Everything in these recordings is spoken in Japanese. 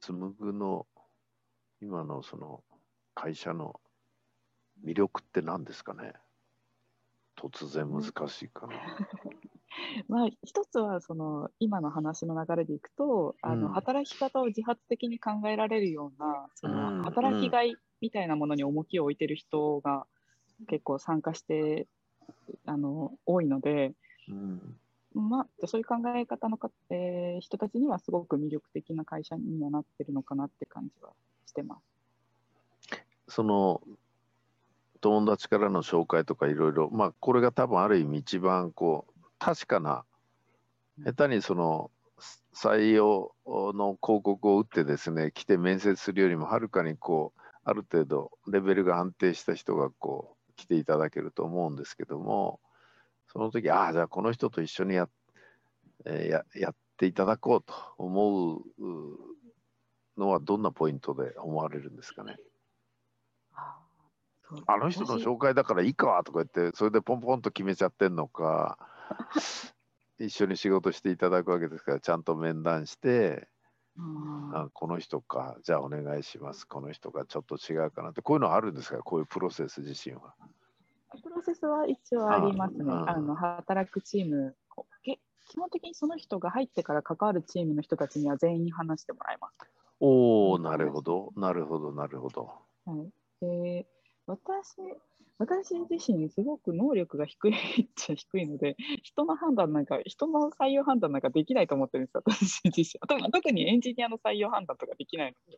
紡ぐの今のその会社の魅力って何ですかね？突然難しいかな。まあ、一つはその今の話の流れでいくと、あのうん。働き方を自発的に考えられるようなそうんの働きがいみたいなものに重きを置いてる人が結構参加してあの多いので、うんまあ、そういう考え方のか、えー人たちにはすごく魅力的な会社にはなってるのかなって感じはしてます。その友達からの紹介とかいろいろまあこれが多分ある意味一番こう確かな下手にその採用の広告を打ってですね来て面接するよりもはるかにこうある程度レベルが安定した人がこう来ていただけると思うんですけどもその時ああじゃあこの人と一緒にや,、えーややっていただこうと思うのはどんなポイントで思われるんですかね？あの人の私紹介だからいいかとか言ってそれでポンポンと決めちゃってんのか 一緒に仕事していただくわけですからちゃんと面談してうん。あこの人かじゃあお願いします。この人がちょっと違うかなってこういうのあるんですか？こういうプロセス自身は。プロセスは一応ありますね。あの働くチームけ、基本的にその人が入ってから関わるチームの人たちには全員話してもらいます。おおなるほどなるほどなるほど。はい、で私私自身、すごく能力が低い っちゃ低いので、人の判断なんか、人の採用判断なんかできないと思ってるんですよ、私自身。特特にエンジニアの採用判断とかできないの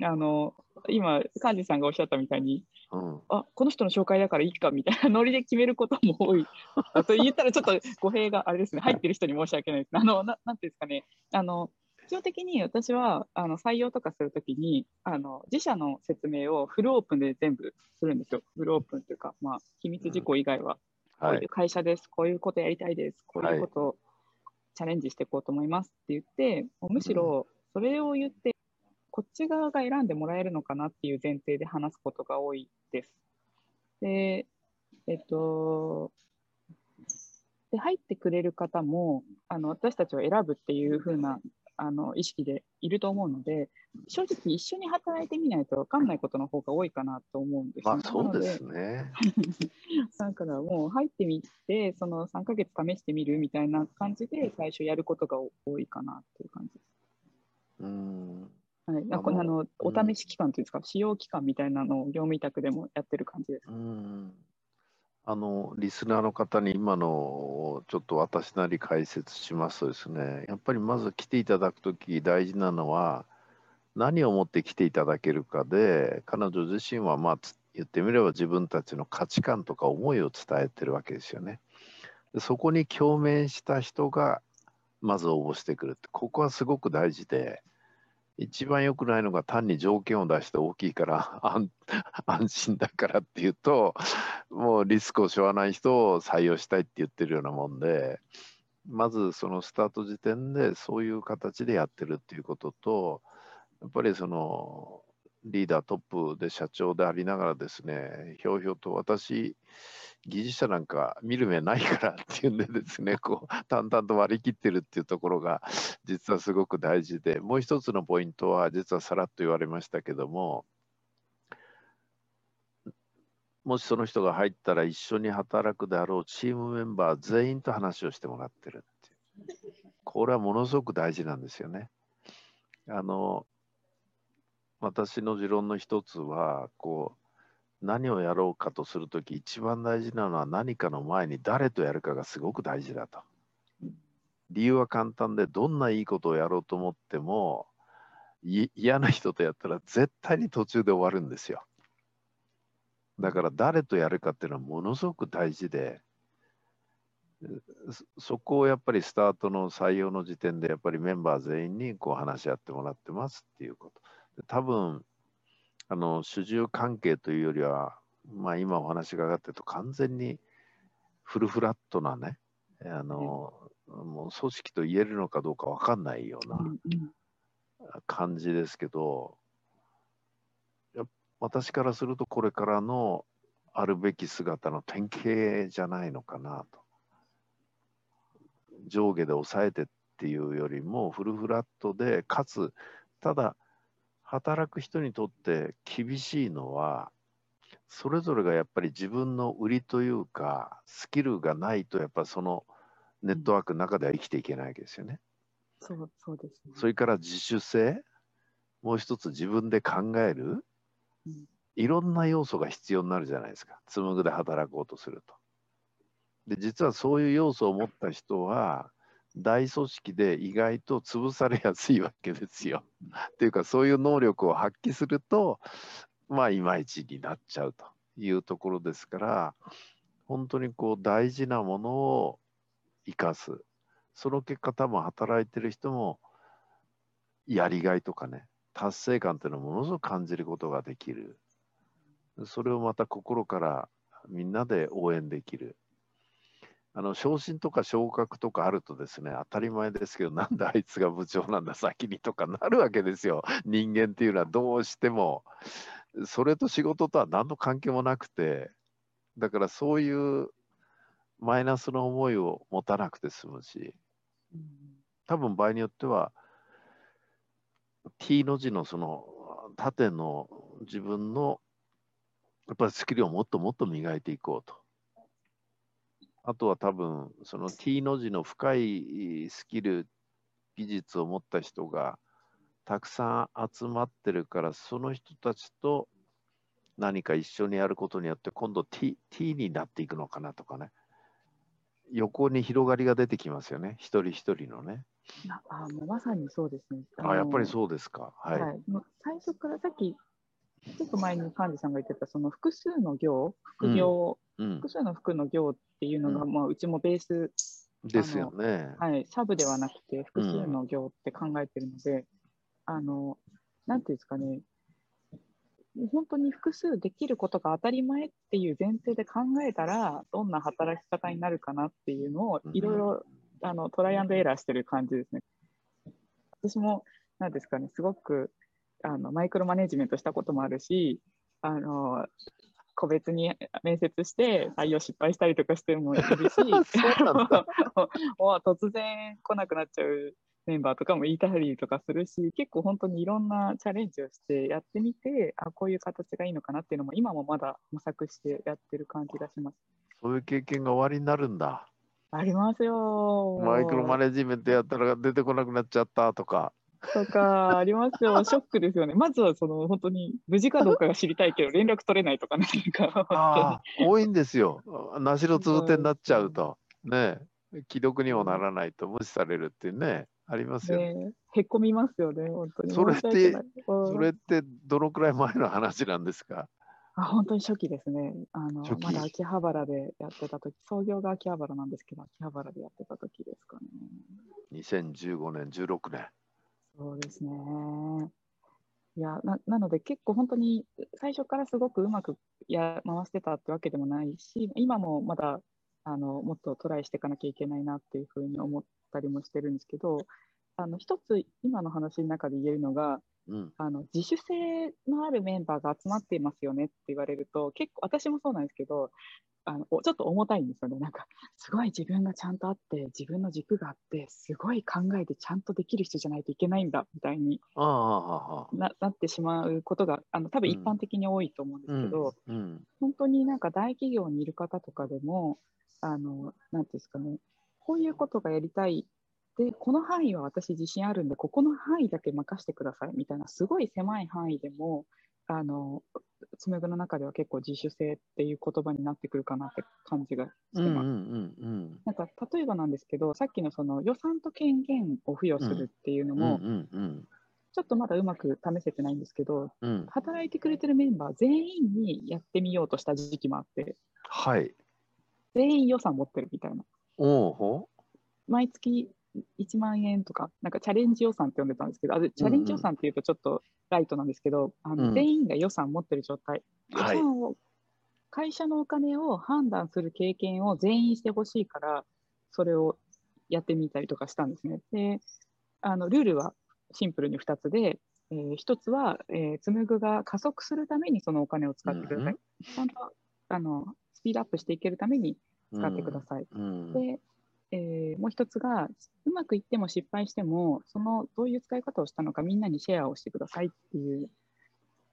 で、あの今、幹事さんがおっしゃったみたいに、うんあこの人の紹介だからいいかみたいなノリで決めることも多い。あと言ったらちょっと語弊があれですね、入ってる人に申し訳ないです。あのななんていうんですかね、あの基本的に私はあの採用とかするときにあの自社の説明をフルオープンで全部するんですよ。フルオープンというか、まあ、秘密事項以外は、こうはい。いう会社です、こういうことやりたいです、こういうことをチャレンジしていこうと思いますって言って、もうむしろそれを言って、こっち側が選んでもらえるのかなっていう前提で話すことが多いです。で、えっと、で入ってくれる方もあの私たちを選ぶっていう風なあの意識でいると思うので正直一緒に働いてみないと分かんないことの方が多いかなと思うんですよまあそうですね。だからもう入ってみてその3ヶ月試してみるみたいな感じで最初やることが多いかなっていう感じです。うんはい、なんかあのお試し期間というんですか、使用期間みたいなのを業務委託でもやってる感じです。うんあのリスナーの方に今のをちょっと私なり解説しますとですねやっぱりまず来ていただくとき大事なのは何を持って来ていただけるかで彼女自身はまあ言ってみれば自分たちの価値観とか思いを伝えてるわけですよね。でそこに共鳴した人がまず応募してくるってここはすごく大事で一番良くないのが単に条件を出して大きいから 安安心だからっていうともうリスクを背負わない人を採用したいって言ってるようなもんでまずそのスタート時点でそういう形でやってるっていうこととやっぱりそのリーダートップで社長でありながらですねひょうひょうと私技術者なんか見る目ないからっていうんでですねこう淡々と割り切ってるっていうところが実はすごく大事でもう一つのポイントは実はさらっと言われましたけどももしその人が入ったら一緒に働くであろうチームメンバー全員と話をしてもらってるっていうこれはものすごく大事なんですよね。あの私の持論の一つはこう何をやろうかとするとき一番大事なのは何かの前に誰とやるかがすごく大事だと。理由は簡単でどんないいことをやろうと思っても嫌な人とやったら絶対に途中で終わるんですよ。だから誰とやるかっていうのはものすごく大事でそこをやっぱりスタートの採用の時点でやっぱりメンバー全員にこう話し合ってもらってますっていうこと。多分あの主従関係というよりは、まあ、今お話が上がってと完全にフルフラットなねあの、もう組織と言えるのかどうか分かんないような感じですけどや私からするとこれからのあるべき姿の典型じゃないのかなと。上下で抑えてっていうよりもフルフラットでかつただ働く人にとって厳しいのはそれぞれがやっぱり自分の売りというかスキルがないとやっぱそのネットワークの中では生きていけないわけですよね。そうそうです、ね、それから自主性もう一つ自分で考える、うん、いろんな要素が必要になるじゃないですか紡ぐで働こうとすると。で実はそういう要素を持った人は大組織で意外と潰されやすいわけですよ。っていうかそういう能力を発揮するとまあいまいちになっちゃうというところですから本当にこう大事なものを生かす。その結果多分働いてる人もやりがいとかね達成感っていうのをものすごく感じることができる。それをまた心からみんなで応援できる。あの昇進とか昇格とかあるとですね当たり前ですけどなんであいつが部長なんだ先にとかなるわけですよ。人間っていうのはどうしても。それと仕事とは何の関係もなくて。だからそういうマイナスの思いを持たなくて済むし。多分場合によっては T の字のその縦の自分のやっぱりスキルをもっともっと磨いていこうと。あとは多分、その T の字の深いスキル、技術を持った人がたくさん集まってるから、その人たちと何か一緒にやることによって、今度 T, T になっていくのかなとかね。横に広がりが出てきますよね、一人一人のね。あもうまさにそうですね。あやっぱりそうですか。はい。はい、最初からさっきちょっと前に幹事さんが言ってた、その複数の行、副業、うん、複数の副の行っていうのが、うん、まあ、うちもベースですよね。はい、サブではなくて、複数の行って考えてるので、うん、あの、なんていうんですかね、本当に複数できることが当たり前っていう前提で考えたら、どんな働き方になるかなっていうのを、いろいろ、あのトライアンドエラーしてる感じですね。私も、なんですかね、すごくあのマイクロマネジメントしたこともあるしあの個別に面接して採用失敗したりとかしてもいるし もう突然来なくなっちゃうメンバーとかもいたりとかするし結構本当にいろんなチャレンジをしてやってみてあこういう形がいいのかなっていうのも今もまだ模索してやってる感じがします。そういう経験が終わりになるんだ。ありますよ。マイクロマネジメントやったら出てこなくなっちゃったとか。とかありますよ、ショックですよね。まずはその本当に無事かどうかが知りたいけど、連絡取れないとか、なんか多いんですよ。なしろつぶてになっちゃうと、ね、既読にもならないと無視されるってね、ありますよね。ねへこみますよね、本当に。それって、それってどのくらい前の話なんですか？あ本当に初期ですね。あのまだ秋葉原でやってた時、創業が秋葉原なんですけど、秋葉原でやってた時ですかね。2015年、16年。そうですね。いやななので結構本当に最初からすごくうまくや回してたってわけでもないし今もまだあのもっとトライしていかなきゃいけないなっていうふうに思ったりもしてるんですけどあの一つ今の話の中で言えるのが、うん、あの自主性のあるメンバーが集まっていますよねって言われると結構私もそうなんですけどあのちょっと重たいんですよね。なんか、すごい自分がちゃんとあって、自分の軸があって、すごい考えてちゃんとできる人じゃないといけないんだみたいにななってしまうことが、あの多分一般的に多いと思うんですけど、うんうん、本当になんか大企業にいる方とかでも、あの、なんていうんですかね、こういうことがやりたいで、この範囲は私自信あるんで、ここの範囲だけ任せてくださいみたいな、すごい狭い範囲でも、あの紡ぐの中では結構自主性っていう言葉になってくるかなって感じがしてます。なんか例えばなんですけどさっきのその予算と権限を付与するっていうのも、ちょっとまだうまく試せてないんですけど、うん、働いてくれてるメンバー全員にやってみようとした時期もあって、はい、全員予算持ってるみたいな。毎月1万円とか、なんかチャレンジ予算って呼んでたんですけど、あチャレンジ予算っていうとちょっとライトなんですけど、あの全員が予算持ってる状態、予算を、会社のお金を判断する経験を全員してほしいから、それをやってみたりとかしたんですね。で、あのルールはシンプルに2つで、えー、1つは、えー、紡ぐが加速するためにそのお金を使ってください。ちゃんとあのスピードアップしていけるために使ってください。でえーもう一つが、うまくいっても失敗しても、そのどういう使い方をしたのかみんなにシェアをしてくださいっていう、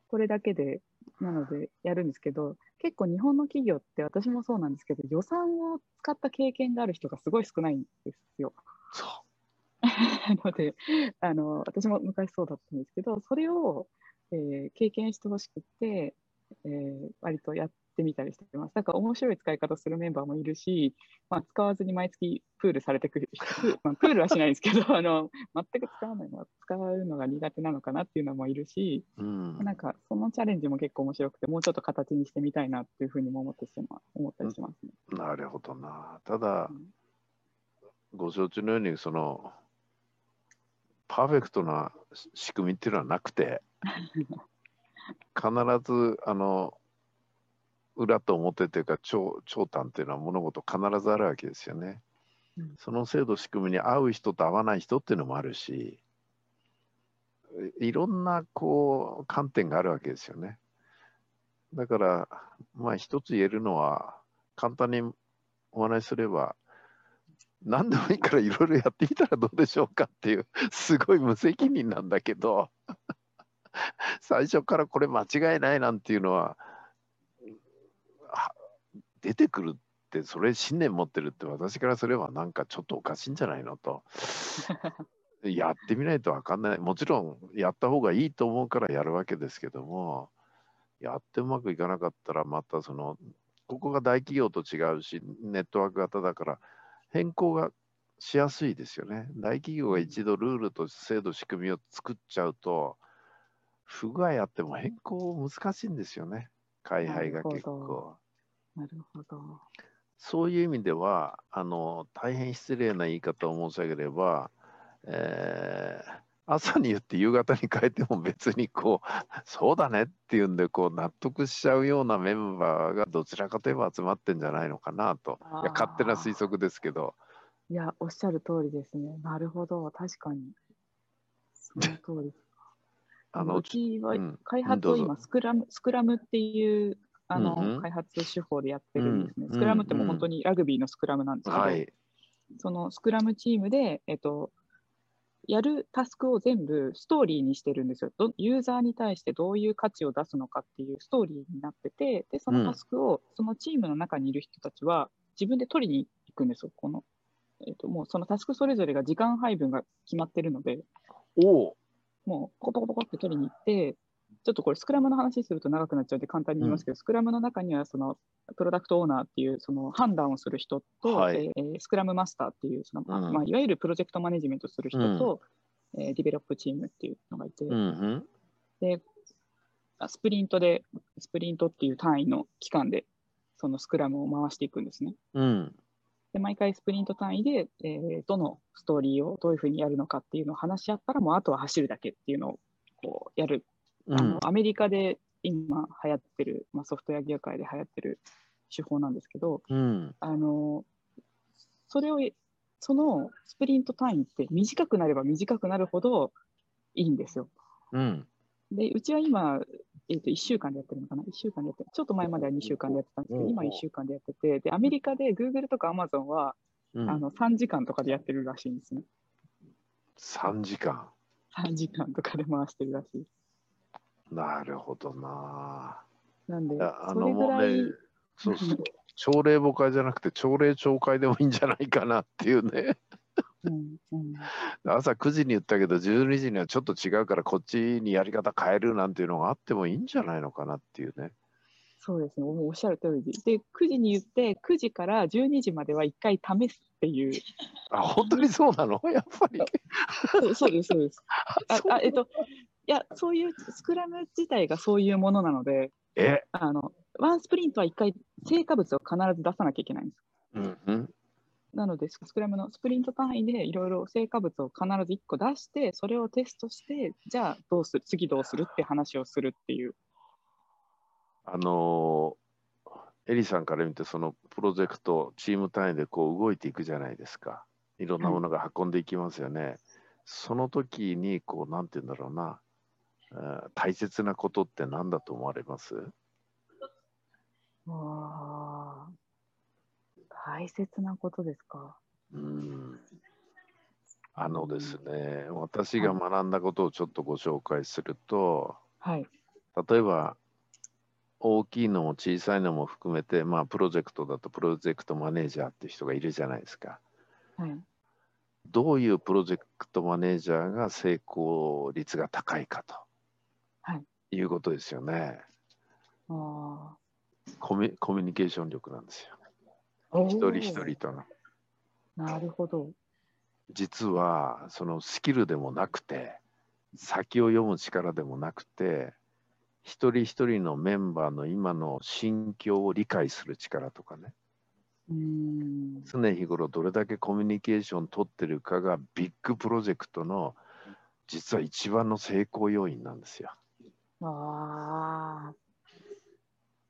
これだけで、なのでやるんですけど、結構日本の企業って私もそうなんですけど、予算を使った経験がある人がすごい少ないんですよ。のであの、私も昔そうだったんですけど、それを、えー経験してほしくて、えー割とやってみたりしてます。だから面白い使い方するメンバーもいるし、まあ、使わずに毎月プールされてくる人、プ ーまあ、プールはしないですけど あの、全く使わないのは、使うのが苦手なのかなっていうのもいるし、う。うん。なんかそのチャレンジも結構面白くて、もうちょっと形にしてみたいなっていうふうにも思ってしま思ったりしますね。なるほどな。ただうん、ご承知のように、その、パーフェクトなし仕組みっていうのはなくて、必ず、あの、裏と表というか長長短っていうのは物事必ずあるわけですよね。うんその制度仕組みに合う人と合わない人っていうのもあるしいいろんなこう観点があるわけですよね。だからまあ一つ言えるのは簡単にお話しすれば何でもいいからいろいろやってみたらどうでしょうかっていうすごい無責任なんだけど最初からこれ間違いないなんていうのはは出てくるってそれ信念持ってるって私からすればなんかちょっとおかしいんじゃないのと。やってみないと分かんない。もちろんやった方がいいと思うからやるわけですけどもやってうまくいかなかったらまたそのここが大企業と違うしネットワーク型だから変更がしやすいですよね。大企業が一度ルールと制度仕組みを作っちゃうと不具合あっても変更難しいんですよね。開廃が結構。なるほど。そういう意味では、あの大変失礼な言い方を申し上げれば、えー朝に言って夕方に変えても別にこう、そうだねっていうんでこう納得しちゃうようなメンバーがどちらかといえば集まってんじゃないのかなと。いや勝手な推測ですけど、いや、おっしゃる通りですね。なるほど、確かに。その通り。あのうちはうん開発を今スクラム、スクラムっていうあの、うんうん開発手法でやってるんですね。うんスクラムってもううん本当にラグビーのスクラムなんですけど、はい、そのスクラムチームで、えっと、やるタスクを全部ストーリーにしてるんですよ。どユーザーに対してどういう価値を出すのかっていうストーリーになってて、でそのタスクをそのチームの中にいる人たちは自分で取りに行くんですよ。このえっと、もうそのタスクそれぞれが時間配分が決まってるので、おお、もうコトコトコって取りに行って、ちょっとこれスクラムの話すると長くなっちゃうんで簡単に言いますけど、スクラムの中にはそのプロダクトオーナーっていうその判断をする人と、はい。えースクラムマスターっていうその、まあうん。まあ、いわゆるプロジェクトマネジメントする人と、えーディベロップチームっていうのがいて、うんうん、であスプリントで、スプリントっていう単位の期間でそのスクラムを回していくんですね。うん、で毎回スプリント単位で、えーどのストーリーをどういうふうにやるのかっていうのを話し合ったら、もうあとは走るだけっていうのをこうやるうんあの、アメリカで今流行ってる、まあ、ソフトウェア業界で流行ってる手法なんですけど、うん、あのそれをそのスプリント単位って短くなれば短くなるほどいいんですよ。うん、で、うちは今、えー、と1週間でやってるのかな ?1 週間でやってる。ちょっと前までは2週間でやってたんですけど、今1週間でやってて、で、アメリカで Google とか Amazon は、うん、あの3時間とかでやってるらしいんですね。3時間。3時間とかで回してるらしい。なるほどな。なんであそのもうれぐらい、ね、そうそう。朝礼母会じゃなくて朝礼朝会でもいいんじゃないかなっていうね。うんうん、朝9時に言ったけど12時にはちょっと違うからこっちにやり方変えるなんていうのがあってもいいんじゃないのかなっていうね。そうですね、おっしゃる通りで。で、9時に言って、9時から12時までは1回試すっていう。あ、本当にそうなの？やっぱり。そうそうです、そうです。ああえっと、いや、そういうスクラム自体がそういうものなので、え、あのワンスプリントは1回成果物を必ず出さなきゃいけないんです。うんうん、なので、スクラムのスプリント単位でいろいろ成果物を必ず1個出して、それをテストして、じゃあどうする、次どうするって話をするっていう。あのーエリさんから見てそのプロジェクトチーム単位でこう動いていくじゃないですか。いろんなものが運んでいきますよね。その時にこうなんて言うんだろうな、えー大切なことって何だと思われます？大切なことですか。うんあのですね、私が学んだことをちょっとご紹介すると、はい。例えば大きいのも小さいのも含めて、まあ、プロジェクトだとプロジェクトマネージャーっていう人がいるじゃないですか。はい。どういうプロジェクトマネージャーが成功率が高いかと、はい、いうことですよねあコミ。コミュニケーション力なんですよ。あ。一人一人との。なるほど。実はそのスキルでもなくて先を読む力でもなくて一人一人のメンバーの今の心境を理解する力とかねうん。常日頃どれだけコミュニケーション取ってるかがビッグプロジェクトの実は一番の成功要因なんですよ。ああ。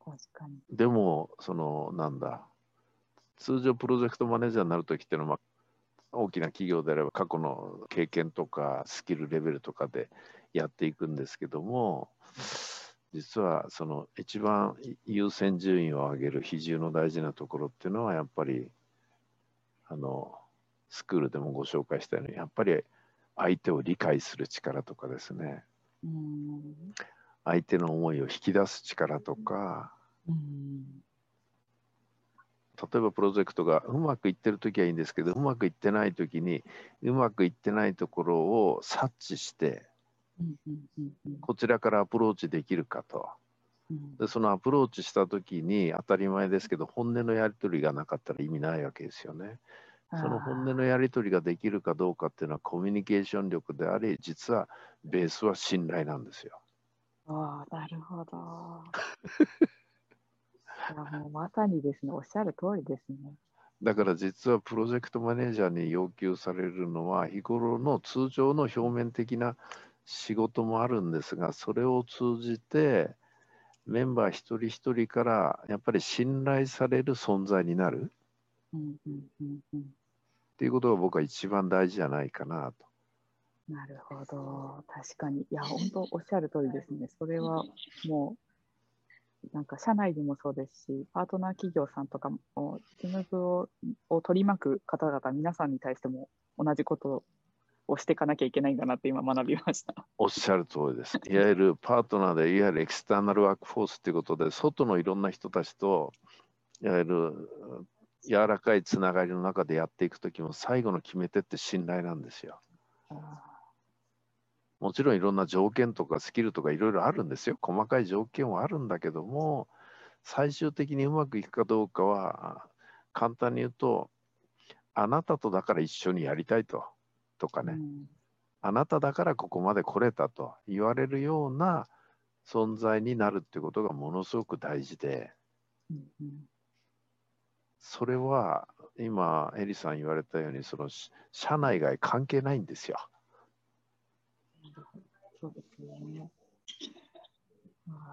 確かに。でもそのなんだ通常プロジェクトマネージャーになる時っていうのは、まあ大きな企業であれば過去の経験とかスキルレベルとかでやっていくんですけども実はその一番優先順位を上げる比重の大事なところっていうのはやっぱりあのスクールでもご紹介したようにやっぱり相手を理解する力とかですねうん。相手の思いを引き出す力とかうん。例えばプロジェクトがうまくいってる時はいいんですけどうまくいってない時にうまくいってないところを察知してこちらからアプローチできるかとうん。でそのアプローチした時に当たり前ですけど本音のやり取りがなかったら意味ないわけですよね。その本音のやり取りができるかどうかっていうのはコミュニケーション力であり実はベースは信頼なんですよ。ああ、なるほど。いやもうまさにですね、おっしゃる通りですね。だから実はプロジェクトマネージャーに要求されるのは日頃の通常の表面的な仕事もあるんですがそれを通じてメンバー一人一人からやっぱり信頼される存在になる。っていうことが僕は一番大事じゃないかなと。なるほど。確かに。いや、本当 おっしゃる通りですね。それはもう、なんか社内にもそうですし、パートナー企業さんとかも、ム部をを取り巻く方々、皆さんに対しても同じことをしていかなきゃいけないんだなって今学びました。おっしゃる通りです。いわゆるパートナーでいわゆるエクスターナルワークフォースということで外のいろんな人たちといわゆる柔らかいつながりの中でやっていく時も最後の決め手って信頼なんですよ。あもちろんいろんな条件とかスキルとかいろいろあるんですよ。細かい条件はあるんだけども、最終的にうまくいくかどうかは、簡単に言うと、あなたとだから一緒にやりたいと、とかーね、うんあなただからここまで来れたと言われるような存在になるってことがものすごく大事で、うんうんそれは今、エリさん言われたように、そのし社内外関係ないんですよ。そうですね。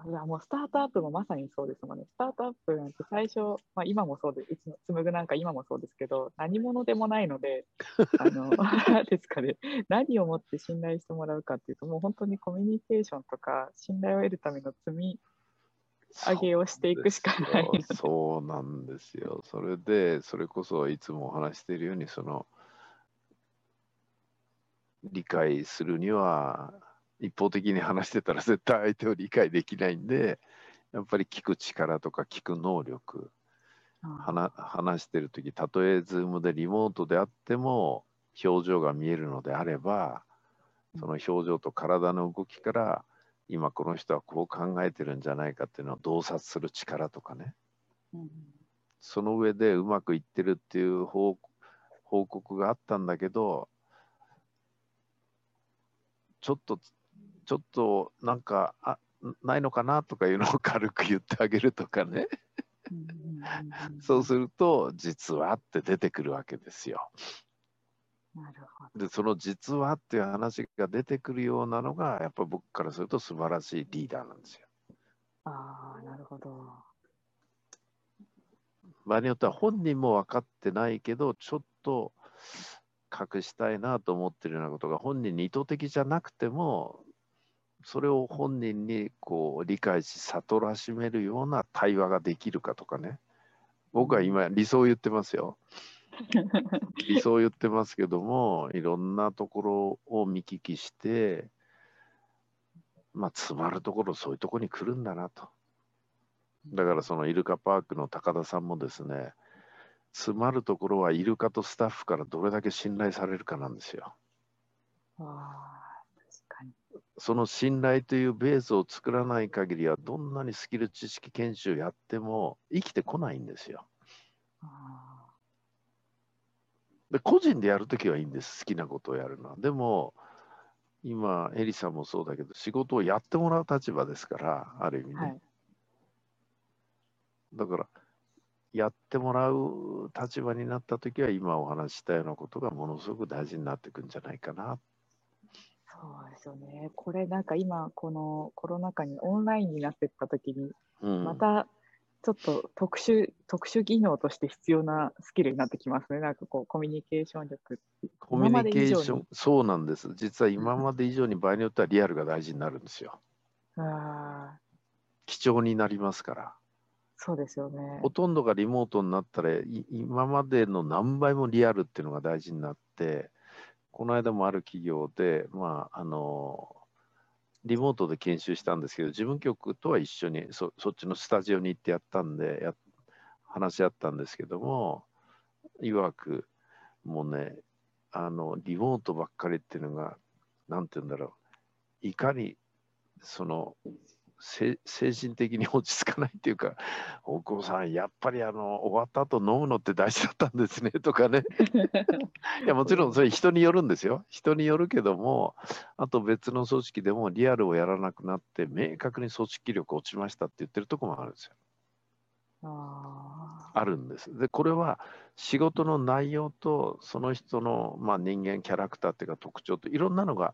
いやもうスタートアップもまさにそうですもんね。スタートアップなんて最初、まあ、今もそうで、いつの紡ぐなんか今もそうですけど、何者でもないので、あの ですかね、何をもって信頼してもらうかっていうと、もう本当にコミュニケーションとか、信頼を得るための積み上げをしていくしかないそうなんですよ。それで、それこそいつもお話しているように、その、理解するには、一方的に話してたら絶対相手を理解できないんで、やっぱり聞く力とか聞く能力、あ話話してるとき、たとえズームでリモートであっても、表情が見えるのであれば、その表情と体の動きから、今この人はこう考えてるんじゃないかっていうのを洞察する力とかね。うん。その上でうまくいってるっていう報報告があったんだけど、ちょっと、ちょっとなんかあないのかなとかいうのを軽く言ってあげるとかね。そうすると、実はって出てくるわけですよ。なるほど。で、その実はっていう話が出てくるようなのが、やっぱ僕からすると素晴らしいリーダーなんですよ。ああ、なるほど。場合によっては本人も分かってないけど、ちょっと隠したいなと思ってるようなことが本人に意図的じゃなくても、それを本人にこう理解し、悟らしめるような対話ができるかとかね。僕は今、理想を言ってますよ。理想を言ってますけどもいろんなところを見聞きしてまあ詰まるところそういうとこに来るんだなとだからそのイルカパークの高田さんもですね詰まるところはイルカとスタッフからどれだけ信頼されるかなんですよ。あ確かにその信頼というベースを作らない限りはどんなにスキル知識研修やっても生きてこないんですよ。あで個人でやるときはいいんです好きなことをやるのは。でも今エリさんもそうだけど仕事をやってもらう立場ですからある意味ね。はいだからやってもらう立場になったときは今お話ししたようなことがものすごく大事になってくるんじゃないかな。そうですよね。これなんか今このコロナ禍にオンラインになっていった時にうん、またちょっと特殊特殊技能として必要なスキルになってきますね。なんかこうコミュニケーション力ってコミュニケーション、そうなんです。実は今まで以上に場合によってはリアルが大事になるんですよ。ああ貴重になりますから。そうですよね。ほとんどがリモートになったら、今までの何倍もリアルっていうのが大事になって、この間もある企業で、まあ、あの、リモートで研修したんですけど、事務局とは一緒にそそっちのスタジオに行ってやったんで、や話し合ったんですけども、いわく、もうね、あの、リモートばっかりっていうのが、なんて言うんだろう、いかに、その、精神的に落ち着かないっていうか、大久保さん、やっぱりあの終わった後飲むのって大事だったんですね とかね。いや、もちろんそれ人によるんですよ。人によるけども、あと別の組織でもリアルをやらなくなって、明確に組織力落ちましたって言ってるところもあるんですよ。ああるんです。で、これは仕事の内容とその人の、まあ、人間、キャラクターっていうか特徴といろんなのが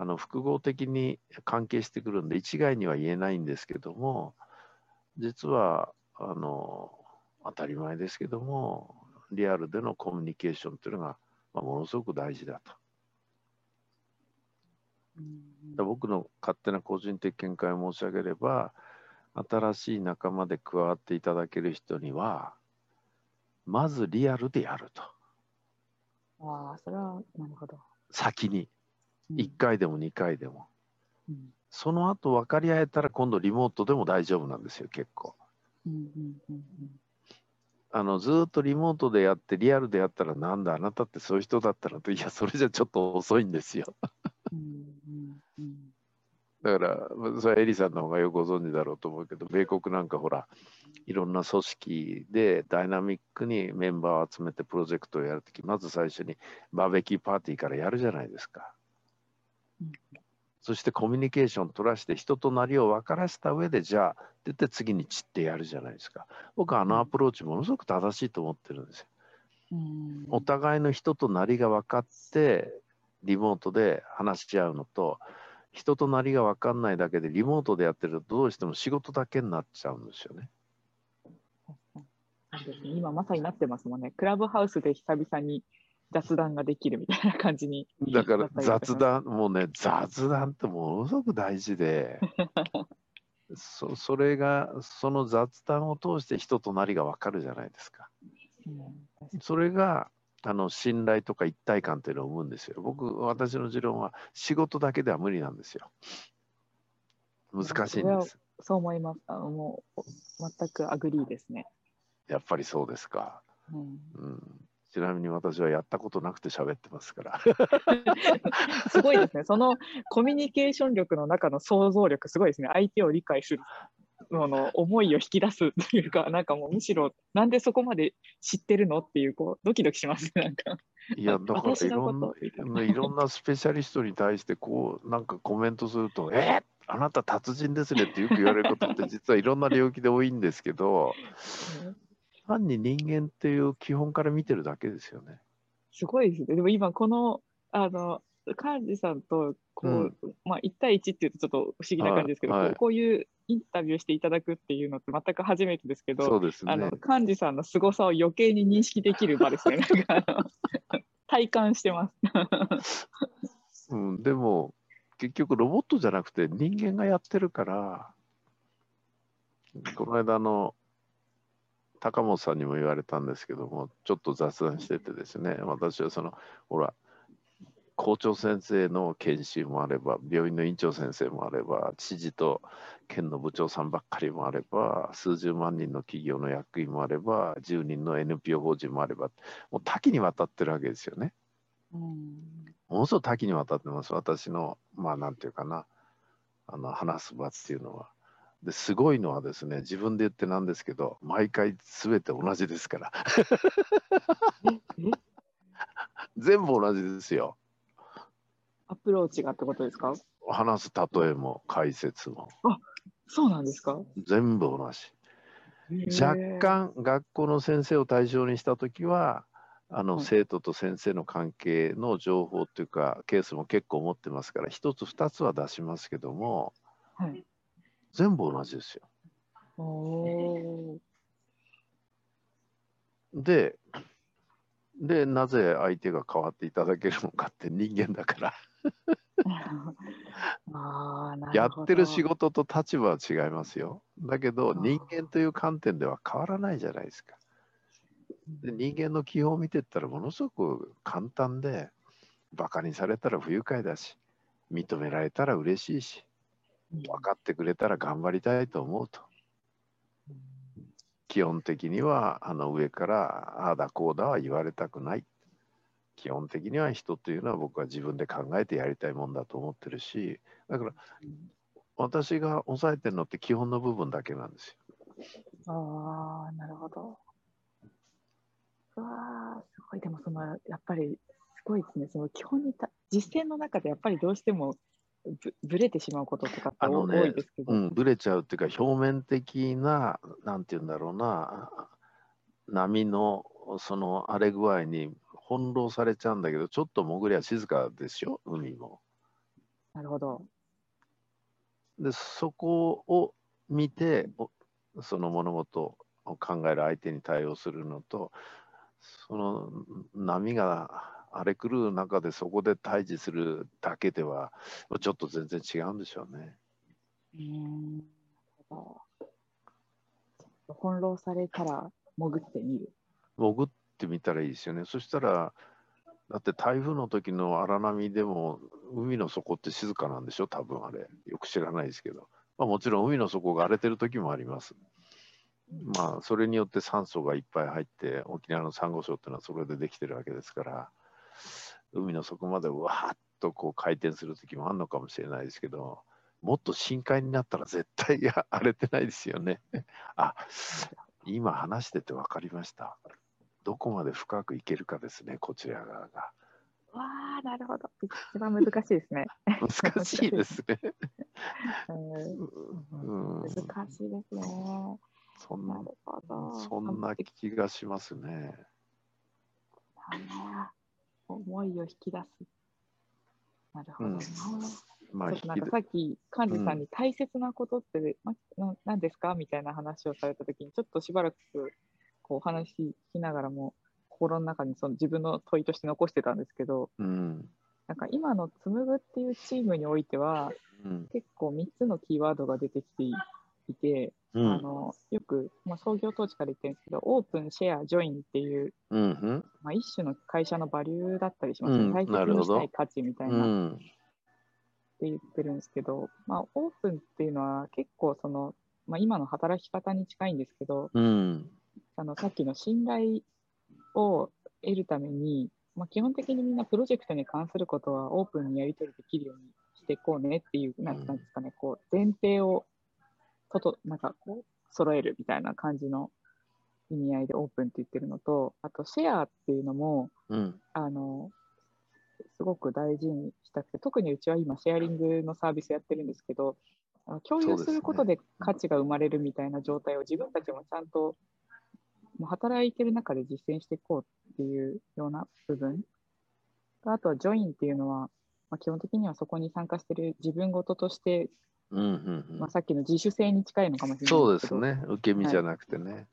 あの複合的に関係してくるんで、一概には言えないんですけども、実はあの当たり前ですけども、リアルでのコミュニケーションっていうのが、まあ、ものすごく大事だと。だ僕の勝手な個人的見解を申し上げれば、新しい仲間で加わっていただける人には、まずリアルでやると。ああ、それはなるほど。先に。うん。1回でも2回でも。うん。その後分かり合えたら今度リモートでも大丈夫なんですよ、結構。うんうんうんあのずーっとリモートでやってリアルでやったらなんだあなたってそういう人だったのといやそれじゃちょっと遅いんですよ。だからそれはエリさんの方がよくご存知だろうと思うけど米国なんかほらいろんな組織でダイナミックにメンバーを集めてプロジェクトをやるときまず最初にバーベキューパーティーからやるじゃないですか、うんそしてコミュニケーション取らして人となりを分からせた上でじゃあって言って次に散ってやるじゃないですか。僕はあのアプローチものすごく正しいと思ってるんですよ。うん。お互いの人となりが分かってリモートで話し合うのと人となりが分かんないだけでリモートでやってるとどうしても仕事だけになっちゃうんですよね。今まさになってますもんね。クラブハウスで久々に雑談ができるみたいな感じに。だから雑談もうね雑談ってものすごく大事で そそれがその雑談を通して人となりが分かるじゃないですか。うんそれがあの信頼とか一体感っていうのを生むんですよ。僕私の持論は仕事だけでは無理なんですよ。難しいんです。そう思います。あのもう全く agree ですね。やっぱりそうですか。うん、うん、ちなみに私はやったことなくて喋ってますから。すごいですね。そのコミュニケーション力の中の想像力、すごいですね。相手を理解するのの思いを引き出すというか、なんかもうむしろ、なんでそこまで知ってるのっていう、こう、ドキドキしますね。なんか。いや、だからいろんないろんなスペシャリストに対してこうなんかコメントすると「えあなた達人ですね」ってよく言われることって実はいろんな領域で多いんですけど 単に人間っていう基本から見てるだけですよね。すごいですね。でも今、この、あの、幹事さんと、こう、まあ、1対1っていうとちょっと不思議な感じですけど、はいはいこういうインタビューしていただくっていうのって全く初めてですけど、そうですねあの、幹事さんの凄さを余計に認識できる場ですね。なんかあの体感してます。うん、でも結局ロボットじゃなくて人間がやってるからこの間あの高本さんにも言われたんですけども、ちょっと雑談しててですね、私はその、ほら、校長先生の研修もあれば、病院の院長先生もあれば、知事と県の部長さんばっかりもあれば、数十万人の企業の役員もあれば、10人の NPO 法人もあれば、もう多岐にわたってるわけですよね。うんものすごく多岐にわたってます、私の、まあなんていうかな、あの話す場っていうのは。ですごいのはですね、自分で言ってなんですけど、毎回すべて同じですから。え全部同じですよ。アプローチがってことですか？話す例えも解説もそうなんですか？全部同じ。若干学校の先生を対象にしたときは、あのはい生徒と先生の関係の情報というか、ケースも結構持ってますから、一つ二つは出しますけども、はい。全部同じですよ。で、で、なぜ相手が変わっていただけるのかって人間だから、やってる仕事と立場は違いますよ。だけど、人間という観点では変わらないじゃないですか。で人間の基本を見てったらものすごく簡単で、バカにされたら不愉快だし、認められたら嬉しいし、うん分かってくれたら頑張りたいと思うと。基本的にはあの上からああだこうだは言われたくない。基本的には人というのは僕は自分で考えてやりたいもんだと思ってるし、だから私が抑えてるのって基本の部分だけなんですよ。ああ、なるほど。うわーすごい。でも、その、やっぱり、すごいですね。その基本にた、実践の中でやっぱりどうしてもぶぶれてしまうこととかって多いですけど。うん、ブレちゃうっていうか表面的ななんて言うんだろうな波のその荒れ具合に翻弄されちゃうんだけどちょっと潜りは静かですよ海も。なるほど。でそこを見ておその物事を考える相手に対応するのとその波が荒れ狂う中でそこで対峙するだけではちょっと全然違うんでしょうね。うーん。翻弄されたら潜ってみる。潜ってみたらいいですよね。そしたら、だって台風の時の荒波でも海の底って静かなんでしょ？多分あれ。よく知らないですけど。まあ、もちろん海の底が荒れてる時もあります。まあそれによって酸素がいっぱい入って沖縄のサンゴ礁っていうのはそれでできてるわけですから海の底までうわーっとこう回転する時もあるのかもしれないですけどもっと深海になったら絶対荒れてないですよね。あ今話してて分かりました。どこまで深くいけるかですね、こちら側が。わあ、なるほど。一番難しいですね。難しいですね。う んうん、難しいですね。そんなな。そんな気がしますね。思いを引き出す。なるほどな。うんまあ、なんかさっき、幹事さんに大切なことって、まな何ですかみたいな話をされたときに、ちょっとしばらくこうお話聞きながらも、心の中にその自分の問いとして残してたんですけど、うん。なんか今のつむぐっていうチームにおいては、うん。結構3つのキーワードが出てきていて、うん。あのよく、まあ、創業当時から言ってるんですけど、オープン、シェア、ジョインっていう、うん。うん。まあ、一種の会社のバリューだったりしますね。うん大切なるほどにしたい価値みたいうな。ん。って言ってるんですけど、まあ、オープンっていうのは結構その、まあ、今の働き方に近いんですけど、うん。あのさっきの信頼を得るために、まあ、基本的にみんなプロジェクトに関することはオープンにやり取りできるようにしていこうねっていう、なんですかね、こう前提をととなんかこう揃えるみたいな感じの意味合いでオープンって言ってるのと、あとシェアっていうのも、うん。あのすごく大事にしたくて、特にうちは今、シェアリングのサービスやってるんですけど、共有することで価値が生まれるみたいな状態を自分たちもちゃんともう働いてる中で実践していこうっていうような部分。あとは、ジョインっていうのは、まあ、基本的にはそこに参加してる自分事として、うん。うん。まあ、さっきの自主性に近いのかもしれないそうですね。受け身じゃなくてね。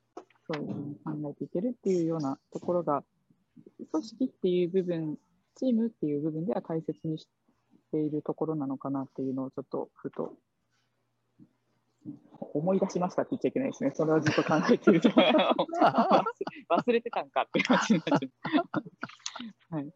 そういうふうに考えていけるっていうようなところが、組織っていう部分、チームっていう部分では大切にしているところなのかなっていうのをちょっとふと思い出しましたって言っちゃいけないですね。それをずっと考えてると忘れてたんかって話になっちゃう。